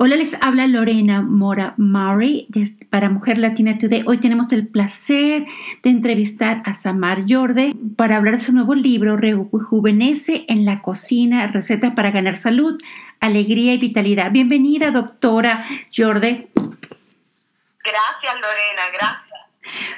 Hola, les habla Lorena Mora Murray para Mujer Latina Today. Hoy tenemos el placer de entrevistar a Samar Jorde para hablar de su nuevo libro, Rejuvenece en la cocina, recetas para ganar salud, alegría y vitalidad. Bienvenida, doctora Jorde. Gracias, Lorena, gracias.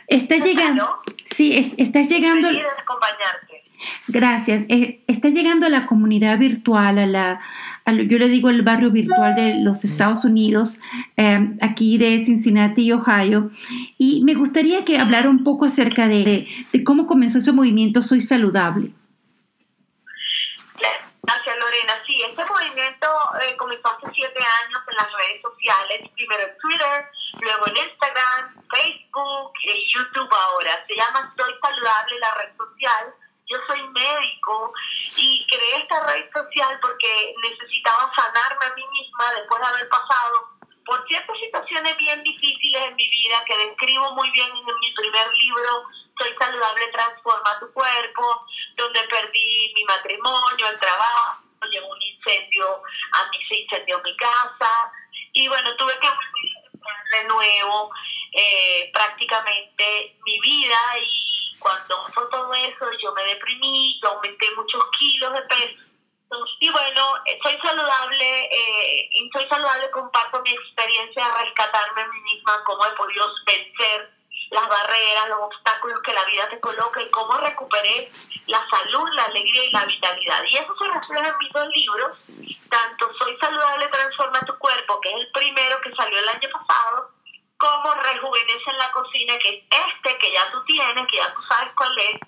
Está llegando. Sí, es, estás llegando. acompañarte. Gracias. Eh, está llegando a la comunidad virtual, a la yo le digo el barrio virtual de los Estados Unidos, em, aquí de Cincinnati, Ohio, y me gustaría que hablara un poco acerca de, cómo comenzó ese movimiento Soy Saludable. Gracias, Lorena. Sí, este movimiento eh, comenzó hace siete años en las redes sociales, primero en Twitter, luego en Instagram, Facebook YouTube ahora. Se llama Soy Saludable, la red social yo soy médico y creé esta red social porque necesitaba sanarme a mí misma después de haber pasado por ciertas situaciones bien difíciles en mi vida que describo muy bien en mi primer libro, Soy saludable, transforma tu cuerpo, donde perdí mi matrimonio, el trabajo, llegó un incendio, a mí se incendió mi casa y bueno, tuve que volver de nuevo eh, prácticamente mi vida y cuando fue todo eso, yo me deprimí, yo aumenté muchos kilos de peso. Y bueno, soy saludable, eh, y soy saludable, comparto mi experiencia de rescatarme a mí misma, cómo he podido vencer las barreras, los obstáculos que la vida te coloca y cómo recuperé la salud, la alegría y la vitalidad. Y eso se refleja en mis dos libros, tanto Soy saludable, transforma tu cuerpo, que es el primero que salió el año pasado, cómo rejuvenece en la cocina, que es este que ya tú tienes, que ya tú sabes cuál es,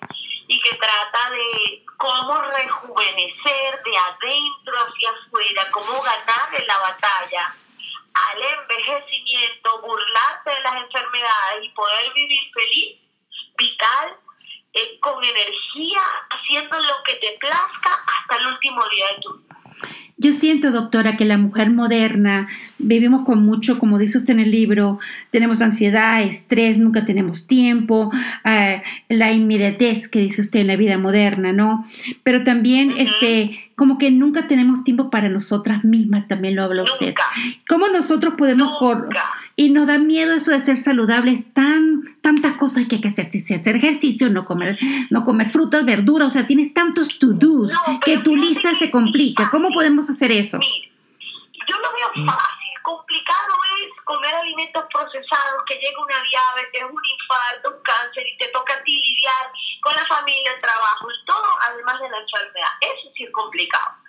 y que trata de cómo rejuvenecer de adentro hacia afuera, cómo ganar en la batalla al envejecimiento, burlarte de las enfermedades y poder vivir feliz, vital, eh, con energía, haciendo lo que te plazca hasta el último día de tu vida. Yo siento, doctora, que la mujer moderna vivimos con mucho, como dice usted en el libro, tenemos ansiedad, estrés, nunca tenemos tiempo, eh, la inmediatez que dice usted en la vida moderna, ¿no? Pero también, este, como que nunca tenemos tiempo para nosotras mismas, también lo habla usted. ¿Cómo nosotros podemos... Por, y nos da miedo eso de ser saludables, tan, tantas cosas que hay que hacer, hacer ejercicio, no comer, no comer frutas, verduras, o sea, tienes tantos to-dos que tu lista se complica. ¿Cómo podemos hacer eso? yo lo veo fácil. Complicado es comer alimentos procesados, que llega una diabetes, un infarto, un cáncer y te toca a ti lidiar con la familia, el trabajo y todo, además de la enfermedad. Eso sí es complicado.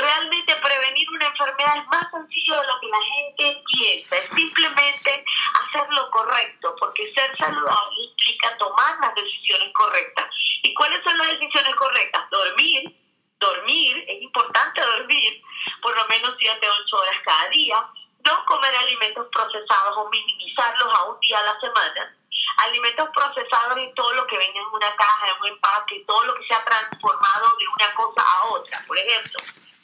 Realmente prevenir una enfermedad es más sencillo de lo que la gente piensa. Es simplemente hacer lo correcto, porque ser saludable implica tomar las decisiones correctas. ¿Y cuáles son las decisiones correctas? Dormir, dormir, es importante dormir por lo menos 7 8 horas cada día, no comer alimentos procesados o minimizarlos a un día a la semana, alimentos procesados y todo lo que venga en una caja, en un empaque, todo lo que se ha transformado de una cosa a otra. Por ejemplo,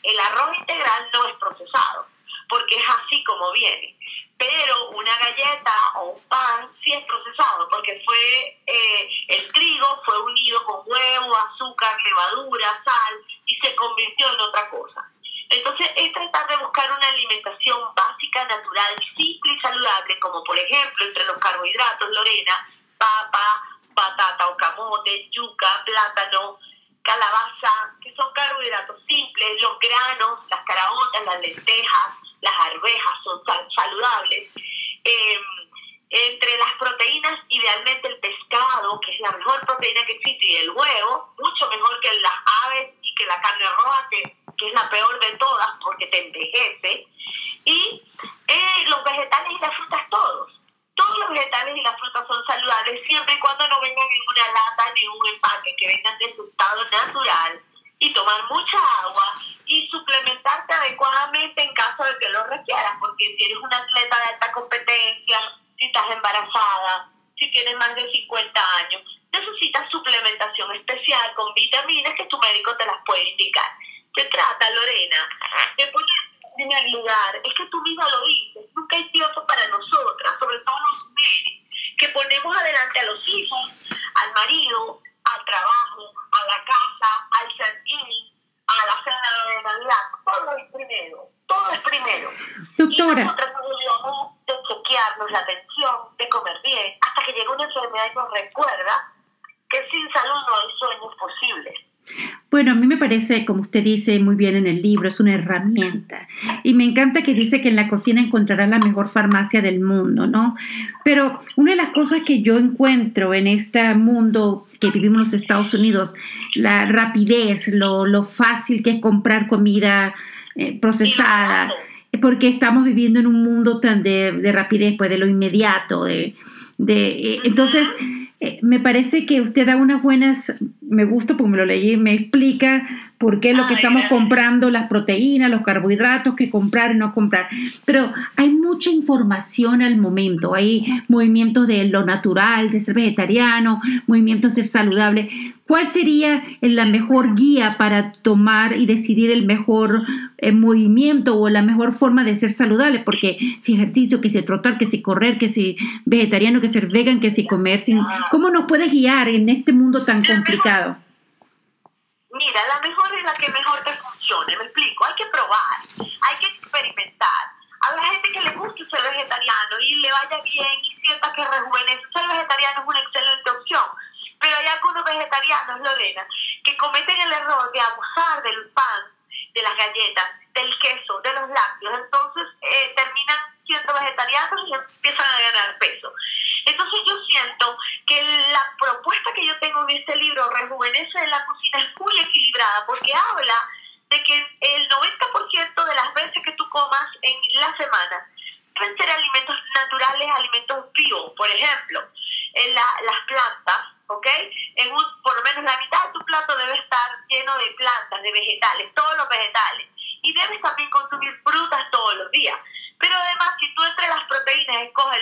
el arroz integral no es procesado, porque es así como viene. Pero una galleta o un pan sí es procesado, porque fue eh, el trigo fue unido con huevo, azúcar, levadura, sal y se convirtió en otra cosa. Entonces es tratar de buscar una alimentación básica, natural, simple y saludable, como por ejemplo entre los carbohidratos, Lorena, papa, batata o camote, yuca, plátano, calabaza, que son carbohidratos simples, los granos, las caraotas, las lentejas, las arvejas son saludables. Em, entre las proteínas, idealmente el pescado, que es la mejor proteína que existe, y el huevo, mucho mejor que las aves y que la carne roja, que, que es la peor de todas porque te envejece. Y eh, los vegetales y las frutas todos todos los vegetales y las frutas son saludables siempre y cuando no vengan en una lata ni un empaque, que vengan de su estado natural y tomar mucha agua y suplementarte adecuadamente en caso de que lo requieras, porque si eres un atleta de alta competencia, si estás embarazada, si tienes más de 50 años, necesitas suplementación especial con vitaminas que tu médico te las puede indicar. Se trata, Lorena, de poner primer lugar, es que tú misma lo dices, nunca hay tiempo para nosotras, sobre todo los mujeres, que ponemos adelante a los hijos, al marido, al trabajo, a la casa, al jardín, a la cena de Navidad, todo es primero, todo es primero. Doctora, doctora. Nosotros nos olvidamos de chequearnos la atención, de comer bien, hasta que llega una enfermedad y nos recuerda que sin salud no hay sueños posibles. Bueno, a mí me parece, como usted dice muy bien en el libro, es una herramienta. Y me encanta que dice que en la cocina encontrará la mejor farmacia del mundo, ¿no? Pero una de las cosas que yo encuentro en este mundo que vivimos en los Estados Unidos, la rapidez, lo, lo fácil que es comprar comida eh, procesada, porque estamos viviendo en un mundo tan de, de rapidez, pues de lo inmediato, de, de eh, entonces eh, me parece que usted da unas buenas, me gusta porque me lo leí, me explica por qué lo que estamos comprando, las proteínas, los carbohidratos, que comprar y no comprar. Pero hay mucha información al momento, hay movimientos de lo natural, de ser vegetariano, movimientos de ser saludable. ¿Cuál sería la mejor guía para tomar y decidir el mejor eh, movimiento o la mejor forma de ser saludable? Porque si ejercicio, que si trotar, que si correr, que si vegetariano, que si vegan, que si comer, sin, ¿cómo nos puede guiar en este mundo tan complicado? Mira, la mejor es la que mejor te funcione, me explico, hay que probar, hay que experimentar. A la gente que le gusta ser vegetariano y le vaya bien y sienta que rejuvenece, ser vegetariano es una excelente opción. Pero hay algunos vegetarianos, Lorena, que cometen el error de abusar del pan, de las galletas, del queso,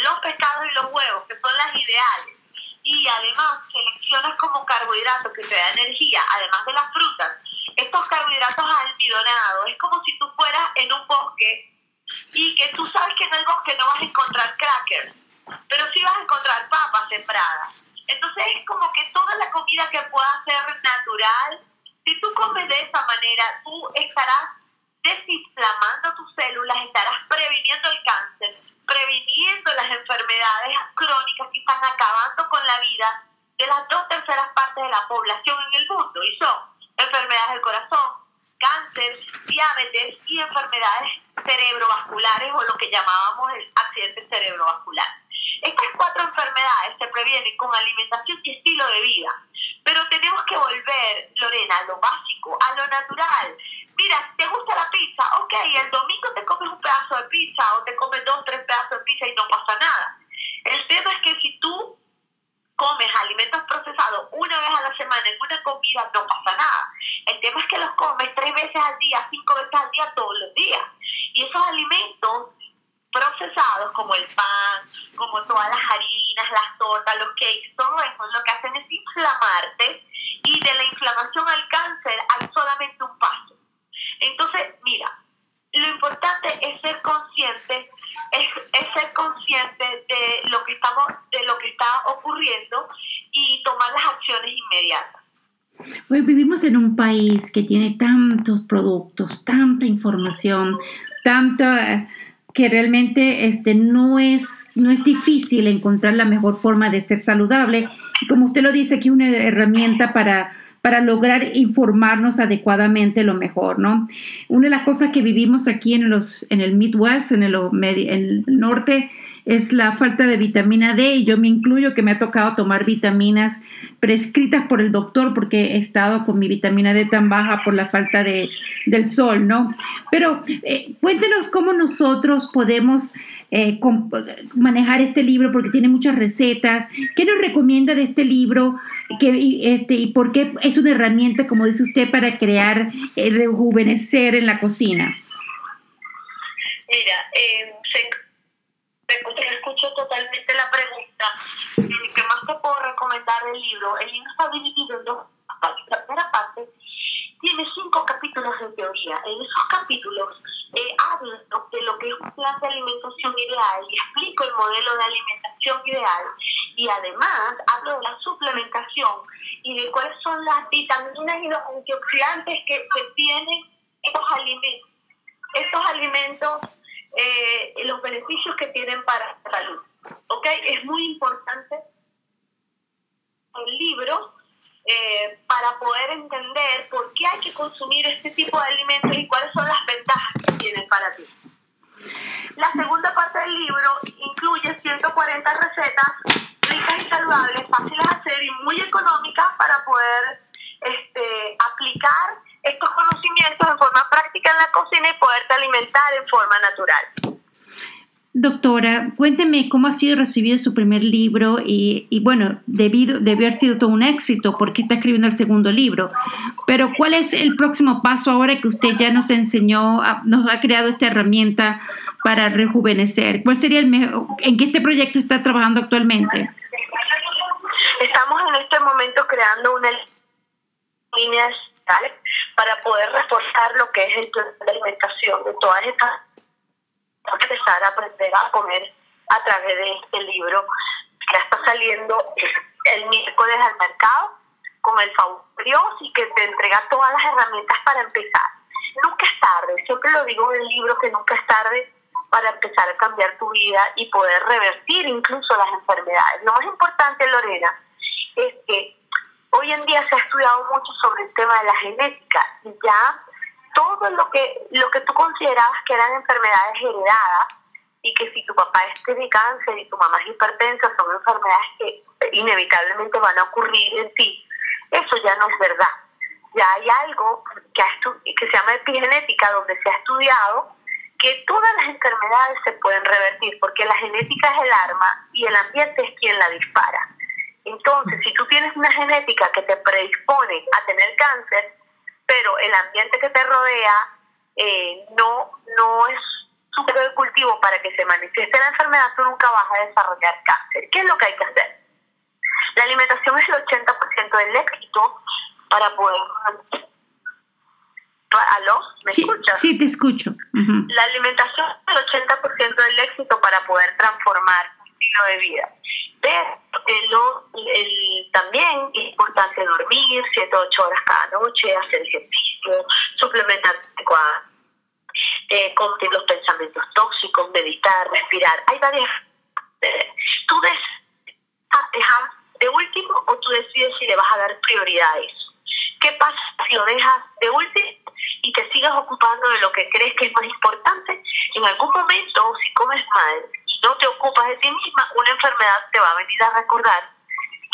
los pescados y los huevos, que son las ideales, y además seleccionas como carbohidratos que te da energía, además de las frutas, estos carbohidratos almidonados, es como si tú fueras en un bosque y que tú sabes que en el bosque no vas a encontrar crackers, pero sí vas a encontrar papas sembradas. Entonces es como que toda la comida que pueda ser natural, si tú comes de esa manera, tú estarás desinflamando tus células, estarás previniendo el cáncer, previniendo las enfermedades crónicas que están acabando con la vida de las dos terceras partes de la población en el mundo, y son enfermedades del corazón, cáncer, diabetes y enfermedades cerebrovasculares o lo que llamábamos el accidente cerebrovascular. Estas cuatro enfermedades se previenen con alimentación y estilo de vida, pero tenemos que volver, Lorena, a lo básico, a lo natural, mira, ¿te gusta la pizza? Ok, el domingo te comes un pedazo de pizza o te comes dos, tres pedazos de pizza y no pasa nada. El tema es que si tú comes alimentos procesados una vez a la semana en una comida, no pasa nada. El tema es que los comes tres veces al día, cinco veces al día, todos los días. Y esos alimentos procesados como el pan, como todas las harinas, las tortas, los cakes, todo eso lo que hacen es inflamarte y de la inflamación al cáncer hay solamente un paso entonces, mira, lo importante es ser consciente, es, ser consciente de lo que estamos, de lo que está ocurriendo y tomar las acciones inmediatas. Hoy vivimos en un país que tiene tantos productos, tanta información, tanto que realmente este, no, es, no es difícil encontrar la mejor forma de ser saludable. Como usted lo dice, aquí una herramienta para para lograr informarnos adecuadamente lo mejor, ¿no? Una de las cosas que vivimos aquí en, los, en el Midwest, en el, en el norte, es la falta de vitamina D y yo me incluyo que me ha tocado tomar vitaminas prescritas por el doctor porque he estado con mi vitamina D tan baja por la falta de, del sol, ¿no? Pero eh, cuéntenos cómo nosotros podemos eh, manejar este libro porque tiene muchas recetas. ¿Qué nos recomienda de este libro? Que, este, ¿Y por qué es una herramienta, como dice usted, para crear, eh, rejuvenecer en la cocina? Mira, eh, escucho totalmente la pregunta. ¿Qué más te puedo recomendar del libro? El libro está dividido en dos partes. La primera parte tiene cinco capítulos de teoría. En esos capítulos eh, hablo de lo que es un plan de alimentación ideal y explico el modelo de alimentación ideal. Y además hablo de la suplementación y de cuáles son las vitaminas y los antioxidantes que, que tienen estos alimentos. Estos alimentos eh, los beneficios que tienen para la salud. ¿Ok? Es muy importante el libro eh, para poder entender por qué hay que consumir este tipo de alimentos y cuáles son las ventajas que tienen para ti. La segunda parte del libro incluye 140 recetas ricas y saludables, fáciles de hacer y muy económicas para poder este, aplicar estos conocimientos en forma práctica en la cocina y poderte alimentar en forma natural. Doctora, cuénteme cómo ha sido recibido su primer libro y, bueno, debido, debió haber sido todo un éxito porque está escribiendo el segundo libro. Pero ¿cuál es el próximo paso ahora que usted ya nos enseñó, nos ha creado esta herramienta para rejuvenecer? ¿Cuál sería el mejor, en qué este proyecto está trabajando actualmente? Estamos en este momento creando una línea para poder reforzar lo que es el plan de alimentación de todas estas empezar a aprender a comer a través de este libro que está saliendo el miércoles al mercado con el Dios y que te entrega todas las herramientas para empezar. Nunca es tarde, siempre lo digo en el libro que nunca es tarde para empezar a cambiar tu vida y poder revertir incluso las enfermedades. Lo más importante, Lorena, es que hoy en día se ha estudiado mucho sobre el tema de la genética y ya todo lo que, lo que tú considerabas que eran enfermedades heredadas y que si tu papá de cáncer y tu mamá es hipertensa, son enfermedades que inevitablemente van a ocurrir en ti, eso ya no es verdad. Ya hay algo que, que se llama epigenética, donde se ha estudiado que todas las enfermedades se pueden revertir, porque la genética es el arma y el ambiente es quien la dispara. Entonces, si tú tienes una genética que te predispone a tener cáncer, pero el ambiente que te rodea eh, no, no es su de cultivo para que se manifieste la enfermedad, tú nunca vas a desarrollar cáncer. ¿Qué es lo que hay que hacer? La alimentación es el 80% del éxito para poder... ¿Aló? ¿Me escuchas? Sí, te escucho. La alimentación es el 80% del éxito para poder transformar un estilo de vida. El, también es importante dormir 7 o 8 horas cada noche, hacer ejercicio, suplementar eh, los pensamientos tóxicos, meditar, respirar. Hay varias. Eh, tú decides dejar de último o tú decides si le vas a dar prioridad a eso. ¿Qué pasa si lo dejas de último y te sigas ocupando de lo que crees que es más importante? En algún momento, si comes mal, no te ocupas de ti misma, una enfermedad te va a venir a recordar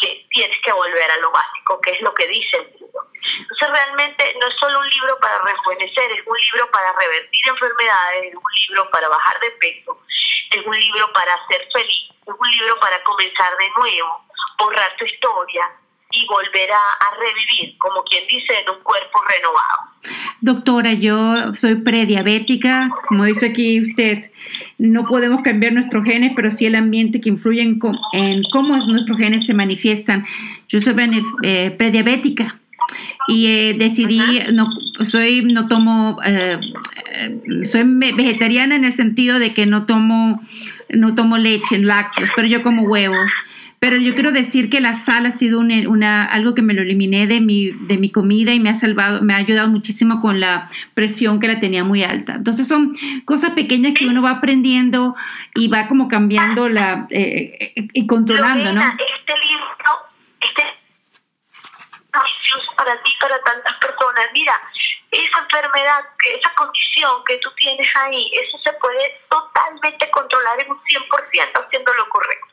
que tienes que volver a lo básico, que es lo que dice el libro. Entonces realmente no es solo un libro para rejuvenecer, es un libro para revertir enfermedades, es un libro para bajar de peso, es un libro para ser feliz, es un libro para comenzar de nuevo, borrar tu historia, y volver a, revivir, como quien dice, en un cuerpo renovado. Doctora, yo soy prediabética, como dice aquí usted, no podemos cambiar nuestros genes, pero sí el ambiente que influye en, cómo nuestros genes se manifiestan. Yo soy eh, prediabética y eh, decidí, no, soy, no tomo, eh, soy vegetariana en el sentido de que no tomo, no tomo leche, lácteos, pero yo como huevos. Pero yo quiero decir que la sal ha sido una, algo que me lo eliminé de mi, de mi comida y me ha salvado, me ha ayudado muchísimo con la presión que la tenía muy alta. Entonces son cosas pequeñas que uno va aprendiendo y va como cambiando la eh, eh, y controlando, ¿no? Este libro, este para ti, para tantas personas. Mira, esa enfermedad, esa condición que tú tienes ahí, eso se puede totalmente controlar en un 100% haciendo lo correcto.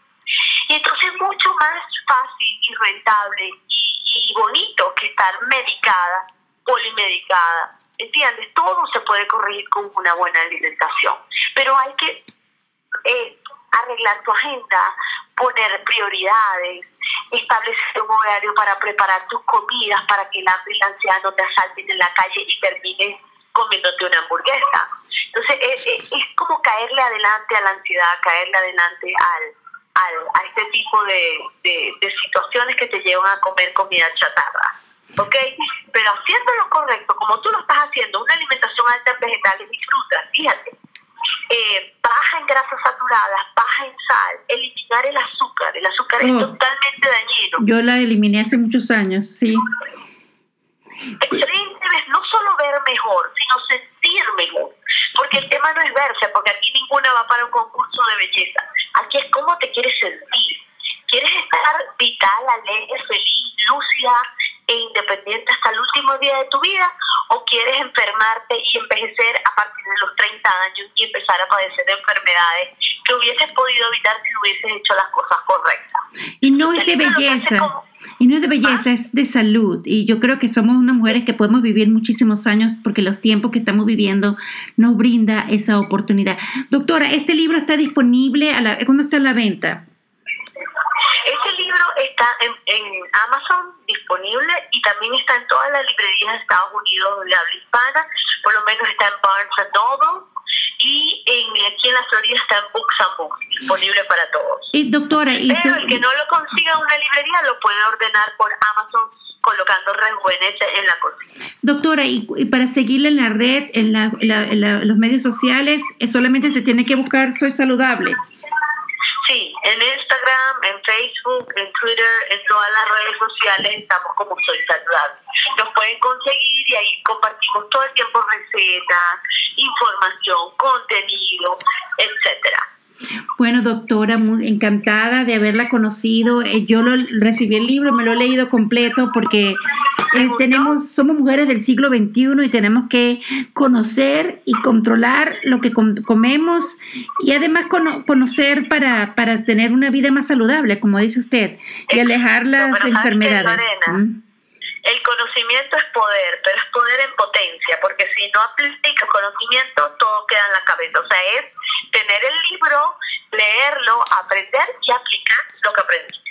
Y entonces más fácil y rentable y, bonito que estar medicada, polimedicada. ¿Entiendes? Todo se puede corregir con una buena alimentación. Pero hay que eh, arreglar tu agenda, poner prioridades, establecer un horario para preparar tus comidas para que el hambre y la ansiedad no te asalten en la calle y termines comiéndote una hamburguesa. Entonces es, es como caerle adelante a la ansiedad, caerle adelante al, a este tipo de, de, situaciones que te llevan a comer comida chatarra. ¿Ok? Pero haciendo lo correcto, como tú lo estás haciendo, una alimentación alta en vegetales y frutas, fíjate, eh, baja en grasas saturadas, baja en sal, eliminar el azúcar. El azúcar es oh. totalmente dañino. Yo la eliminé hace muchos años, sí. no solo ver mejor, sino sentir mejor. Porque el tema no es verse, porque aquí ninguna va para un concurso de belleza. Aquí es cómo te quieres sentir. ¿Quieres estar vital, alegre, feliz, lúcida independiente hasta el último día de tu vida? ¿O quieres enfermarte y envejecer a partir de los 30 años y empezar a padecer enfermedades que hubieses podido evitar si hubieses hecho las cosas correctas? Y no es de belleza. Y no es de belleza, es de salud. Y yo creo que somos unas mujeres que podemos vivir muchísimos años porque los tiempos que estamos viviendo nos brinda esa oportunidad. Doctora, ¿este libro está disponible? A la, ¿Cuándo está a la venta? Este libro está en, Amazon disponible y también está en todas las librerías de Estados Unidos de habla hispana. Por lo menos está en Barnes Noble y en, aquí en la Florida está en Books and Books, disponible para todos. Y doctora, y Pero el que no lo consiga en una librería lo puede ordenar por Amazon colocando rejuvenece en la cocina. Doctora, y, para seguirle en la red, en, la, en, los medios sociales, solamente se tiene que buscar Soy Saludable. Sí, en Instagram, en Facebook, en Twitter, en todas las redes sociales estamos como Soy Saludable. Nos pueden conseguir y ahí compartimos todo el tiempo recetas, información, contenido, etcétera. Bueno, doctora, muy encantada de haberla conocido. Eh, yo lo, recibí el libro, me lo he leído completo porque eh, tenemos, somos mujeres del siglo XXI y tenemos que conocer y controlar lo que comemos y además conocer para, para tener una vida más saludable, como dice usted, y alejar las enfermedades. ¿Mm? El conocimiento es poder, pero es poder en potencia, porque si no aplica conocimiento, todo queda en la cabeza. O sea, es tener el libro, leerlo, aprender y aplicar lo que aprendiste.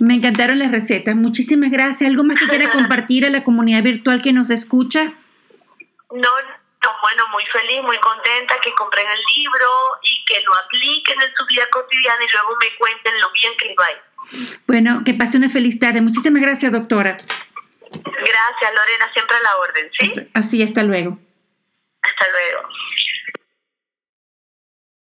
Me encantaron las recetas. Muchísimas gracias. ¿Algo más que quiera compartir a la comunidad virtual que nos escucha? No, bueno, muy feliz, muy contenta que compren el libro y que lo apliquen en su vida cotidiana y luego me cuenten lo bien que va. Bueno, que pase una feliz tarde. Muchísimas gracias, doctora. Gracias, Lorena, siempre a la orden, ¿sí? Así, hasta luego.